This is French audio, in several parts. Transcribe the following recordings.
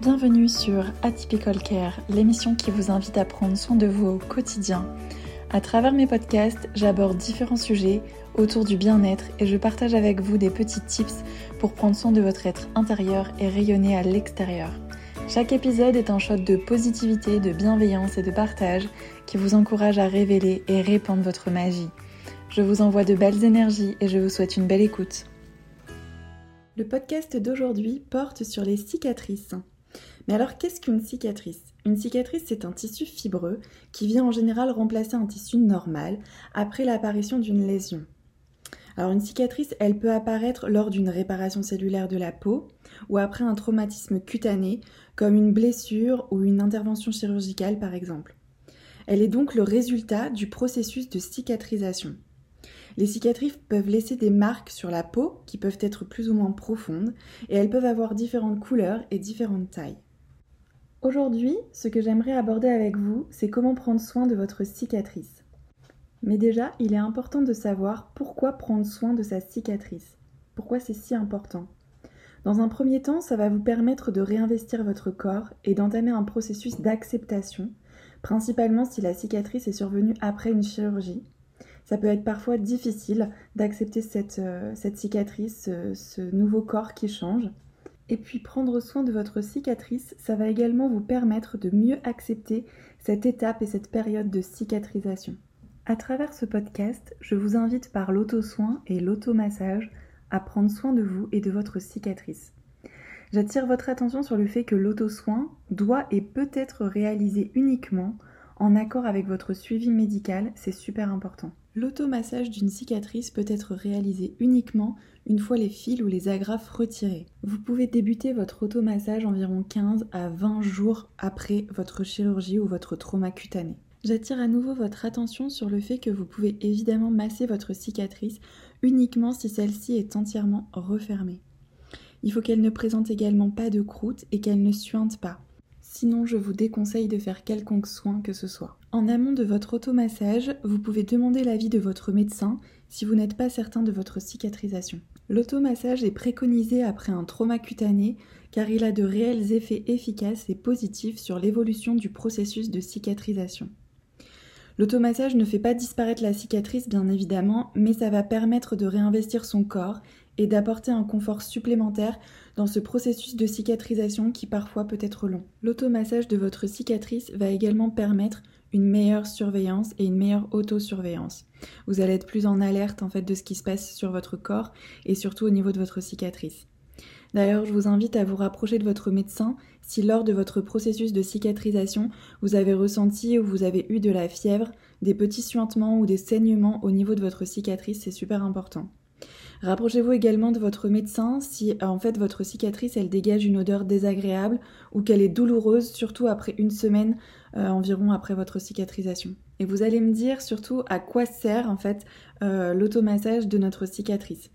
Bienvenue sur Atypical Care, l'émission qui vous invite à prendre soin de vous au quotidien. À travers mes podcasts, j'aborde différents sujets autour du bien-être et je partage avec vous des petits tips pour prendre soin de votre être intérieur et rayonner à l'extérieur. Chaque épisode est un shot de positivité, de bienveillance et de partage qui vous encourage à révéler et répandre votre magie. Je vous envoie de belles énergies et je vous souhaite une belle écoute. Le podcast d'aujourd'hui porte sur les cicatrices. Mais alors qu'est-ce qu'une cicatrice? Une cicatrice, c'est un tissu fibreux qui vient en général remplacer un tissu normal après l'apparition d'une lésion. Alors une cicatrice, elle peut apparaître lors d'une réparation cellulaire de la peau ou après un traumatisme cutané comme une blessure ou une intervention chirurgicale par exemple. Elle est donc le résultat du processus de cicatrisation. Les cicatrices peuvent laisser des marques sur la peau qui peuvent être plus ou moins profondes et elles peuvent avoir différentes couleurs et différentes tailles. Aujourd'hui, ce que j'aimerais aborder avec vous, c'est comment prendre soin de votre cicatrice. Mais déjà, il est important de savoir pourquoi prendre soin de sa cicatrice. Pourquoi c'est si important? Dans un premier temps, ça va vous permettre de réinvestir votre corps et d'entamer un processus d'acceptation, principalement si la cicatrice est survenue après une chirurgie. Ça peut être parfois difficile d'accepter cette, euh, cicatrice, ce nouveau corps qui change. Et puis prendre soin de votre cicatrice, ça va également vous permettre de mieux accepter cette étape et cette période de cicatrisation. À travers ce podcast, je vous invite par l'auto-soin et l'automassage à prendre soin de vous et de votre cicatrice. J'attire votre attention sur le fait que l'auto-soin doit et peut être réalisé uniquement en accord avec votre suivi médical, c'est super important. L'automassage d'une cicatrice peut être réalisé uniquement une fois les fils ou les agrafes retirés. Vous pouvez débuter votre automassage environ 15 à 20 jours après votre chirurgie ou votre trauma cutané. J'attire à nouveau votre attention sur le fait que vous pouvez évidemment masser votre cicatrice uniquement si celle-ci est entièrement refermée. Il faut qu'elle ne présente également pas de croûte et qu'elle ne suinte pas. Sinon, je vous déconseille de faire quelconque soin que ce soit. En amont de votre automassage, vous pouvez demander l'avis de votre médecin si vous n'êtes pas certain de votre cicatrisation. L'automassage est préconisé après un trauma cutané car il a de réels effets efficaces et positifs sur l'évolution du processus de cicatrisation. L'automassage ne fait pas disparaître la cicatrice bien évidemment, mais ça va permettre de réinvestir son corps et d'apporter un confort supplémentaire dans ce processus de cicatrisation qui parfois peut être long. L'automassage de votre cicatrice va également permettre une meilleure surveillance et une meilleure autosurveillance. Vous allez être plus en alerte en fait de ce qui se passe sur votre corps et surtout au niveau de votre cicatrice. D'ailleurs, je vous invite à vous rapprocher de votre médecin si lors de votre processus de cicatrisation, vous avez ressenti ou vous avez eu de la fièvre, des petits suintements ou des saignements au niveau de votre cicatrice, c'est super important. Rapprochez-vous également de votre médecin si en fait votre cicatrice elle dégage une odeur désagréable ou qu'elle est douloureuse, surtout après une semaine euh, environ après votre cicatrisation. Et vous allez me dire surtout à quoi sert en fait euh, l'automassage de notre cicatrice.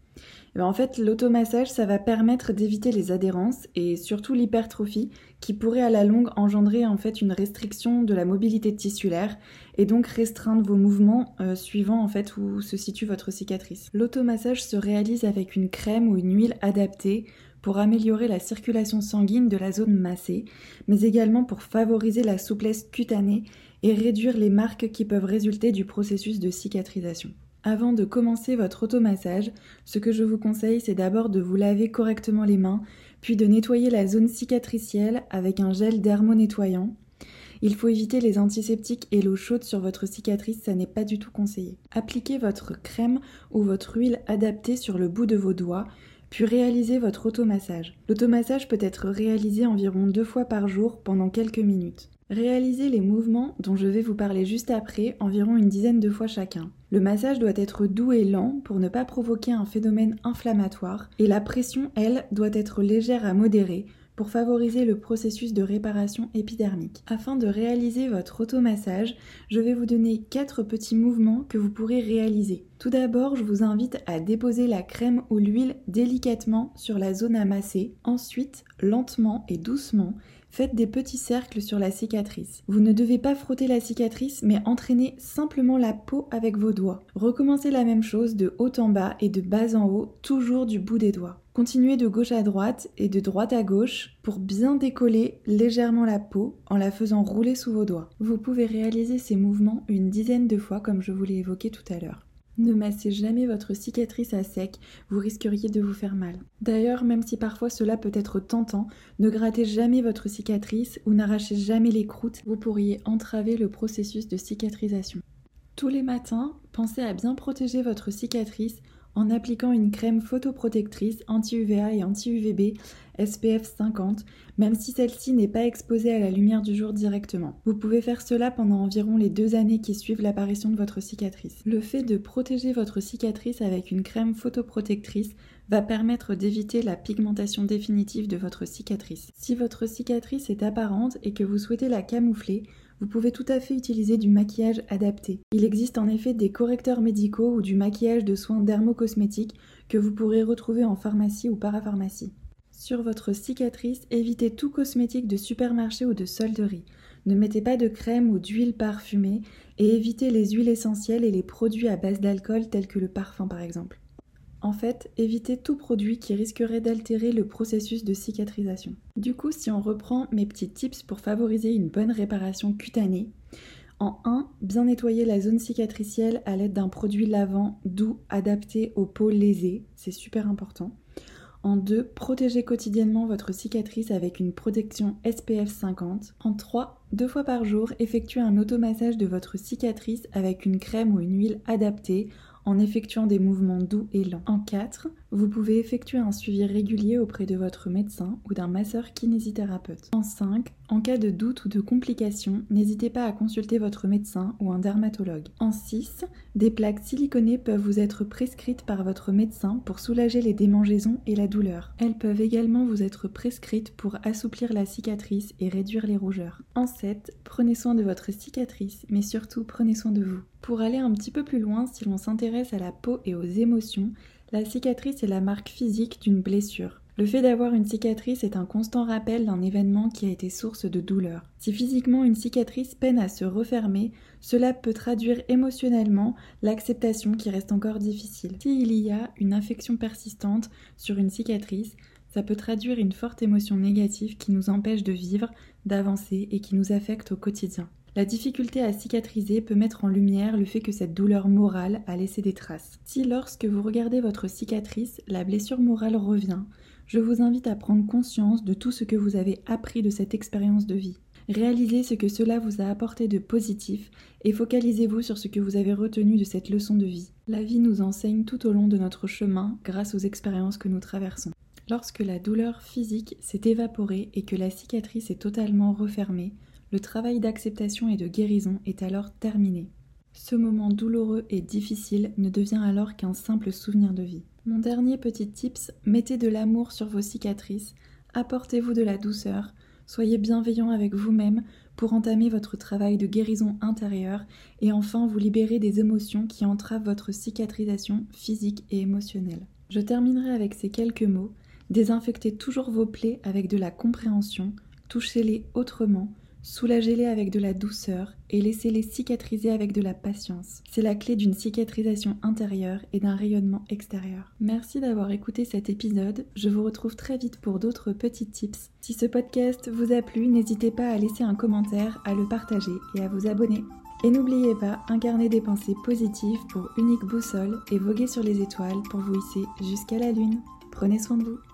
Eh ben, en fait, l'automassage, ça va permettre d'éviter les adhérences et surtout l'hypertrophie qui pourrait à la longue engendrer en fait une restriction de la mobilité tissulaire et donc restreindre vos mouvements euh, suivant en fait où se situe votre cicatrice. L'automassage se réalise avec une crème ou une huile adaptée pour améliorer la circulation sanguine de la zone massée, mais également pour favoriser la souplesse cutanée et réduire les marques qui peuvent résulter du processus de cicatrisation. Avant de commencer votre automassage, ce que je vous conseille, c'est d'abord de vous laver correctement les mains, puis de nettoyer la zone cicatricielle avec un gel dermonettoyant. Il faut éviter les antiseptiques et l'eau chaude sur votre cicatrice, ça n'est pas du tout conseillé. Appliquez votre crème ou votre huile adaptée sur le bout de vos doigts, puis réalisez votre automassage. L'automassage peut être réalisé environ deux fois par jour pendant quelques minutes. Réalisez les mouvements dont je vais vous parler juste après, environ une dizaine de fois chacun. Le massage doit être doux et lent pour ne pas provoquer un phénomène inflammatoire et la pression, elle, doit être légère à modérée pour favoriser le processus de réparation épidermique. Afin de réaliser votre automassage, je vais vous donner quatre petits mouvements que vous pourrez réaliser. Tout d'abord, je vous invite à déposer la crème ou l'huile délicatement sur la zone à masser. Ensuite, lentement et doucement, faites des petits cercles sur la cicatrice. Vous ne devez pas frotter la cicatrice, mais entraîner simplement la peau avec vos doigts. Recommencez la même chose de haut en bas et de bas en haut, toujours du bout des doigts. Continuez de gauche à droite et de droite à gauche pour bien décoller légèrement la peau en la faisant rouler sous vos doigts. Vous pouvez réaliser ces mouvements une dizaine de fois comme je vous l'ai évoqué tout à l'heure. Ne massez jamais votre cicatrice à sec, vous risqueriez de vous faire mal. D'ailleurs, même si parfois cela peut être tentant, ne grattez jamais votre cicatrice ou n'arrachez jamais les croûtes, vous pourriez entraver le processus de cicatrisation. Tous les matins, pensez à bien protéger votre cicatrice en appliquant une crème photoprotectrice anti-UVA et anti-UVB SPF 50, même si celle-ci n'est pas exposée à la lumière du jour directement. Vous pouvez faire cela pendant environ les deux années qui suivent l'apparition de votre cicatrice. Le fait de protéger votre cicatrice avec une crème photoprotectrice va permettre d'éviter la pigmentation définitive de votre cicatrice. Si votre cicatrice est apparente et que vous souhaitez la camoufler, vous pouvez tout à fait utiliser du maquillage adapté. Il existe en effet des correcteurs médicaux ou du maquillage de soins dermocosmétiques que vous pourrez retrouver en pharmacie ou parapharmacie. Sur votre cicatrice, évitez tout cosmétique de supermarché ou de solderie. Ne mettez pas de crème ou d'huile parfumée et évitez les huiles essentielles et les produits à base d'alcool tels que le parfum par exemple. En fait, évitez tout produit qui risquerait d'altérer le processus de cicatrisation. Du coup, si on reprend mes petits tips pour favoriser une bonne réparation cutanée, en 1, bien nettoyer la zone cicatricielle à l'aide d'un produit lavant doux adapté aux peaux lésées, c'est super important. En 2, protégez quotidiennement votre cicatrice avec une protection SPF 50. En 3, deux fois par jour, effectuez un automassage de votre cicatrice avec une crème ou une huile adaptée en effectuant des mouvements doux et lents. En 4, vous pouvez effectuer un suivi régulier auprès de votre médecin ou d'un masseur kinésithérapeute. En 5, en cas de doute ou de complication, n'hésitez pas à consulter votre médecin ou un dermatologue. En 6, des plaques siliconées peuvent vous être prescrites par votre médecin pour soulager les démangeaisons et la douleur. Elles peuvent également vous être prescrites pour assouplir la cicatrice et réduire les rougeurs. En 7, prenez soin de votre cicatrice, mais surtout prenez soin de vous. Pour aller un petit peu plus loin, si l'on s'intéresse à la peau et aux émotions, la cicatrice est la marque physique d'une blessure. Le fait d'avoir une cicatrice est un constant rappel d'un événement qui a été source de douleur. Si physiquement une cicatrice peine à se refermer, cela peut traduire émotionnellement l'acceptation qui reste encore difficile. S'il y a une infection persistante sur une cicatrice, ça peut traduire une forte émotion négative qui nous empêche de vivre, d'avancer et qui nous affecte au quotidien. La difficulté à cicatriser peut mettre en lumière le fait que cette douleur morale a laissé des traces. Si lorsque vous regardez votre cicatrice, la blessure morale revient, je vous invite à prendre conscience de tout ce que vous avez appris de cette expérience de vie. Réalisez ce que cela vous a apporté de positif et focalisez-vous sur ce que vous avez retenu de cette leçon de vie. La vie nous enseigne tout au long de notre chemin grâce aux expériences que nous traversons. Lorsque la douleur physique s'est évaporée et que la cicatrice est totalement refermée, le travail d'acceptation et de guérison est alors terminé. Ce moment douloureux et difficile ne devient alors qu'un simple souvenir de vie. Mon dernier petit tips, mettez de l'amour sur vos cicatrices, apportez-vous de la douceur, soyez bienveillant avec vous-même pour entamer votre travail de guérison intérieure et enfin vous libérer des émotions qui entravent votre cicatrisation physique et émotionnelle. Je terminerai avec ces quelques mots. Désinfectez toujours vos plaies avec de la compréhension, touchez-les autrement, Soulagez-les avec de la douceur et laissez-les cicatriser avec de la patience. C'est la clé d'une cicatrisation intérieure et d'un rayonnement extérieur. Merci d'avoir écouté cet épisode. Je vous retrouve très vite pour d'autres petits tips. Si ce podcast vous a plu, n'hésitez pas à laisser un commentaire, à le partager et à vous abonner. Et n'oubliez pas, incarner des pensées positives pour unique boussole et voguer sur les étoiles pour vous hisser jusqu'à la lune. Prenez soin de vous.